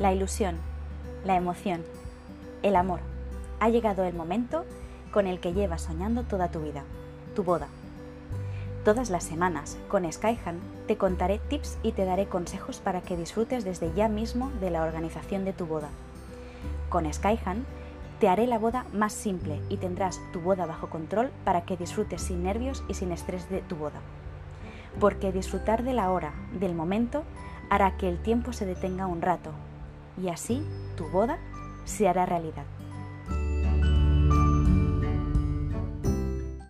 La ilusión, la emoción, el amor. Ha llegado el momento con el que llevas soñando toda tu vida, tu boda. Todas las semanas, con Skyhan, te contaré tips y te daré consejos para que disfrutes desde ya mismo de la organización de tu boda. Con Skyhan, te haré la boda más simple y tendrás tu boda bajo control para que disfrutes sin nervios y sin estrés de tu boda. Porque disfrutar de la hora, del momento, hará que el tiempo se detenga un rato y así tu boda se hará realidad.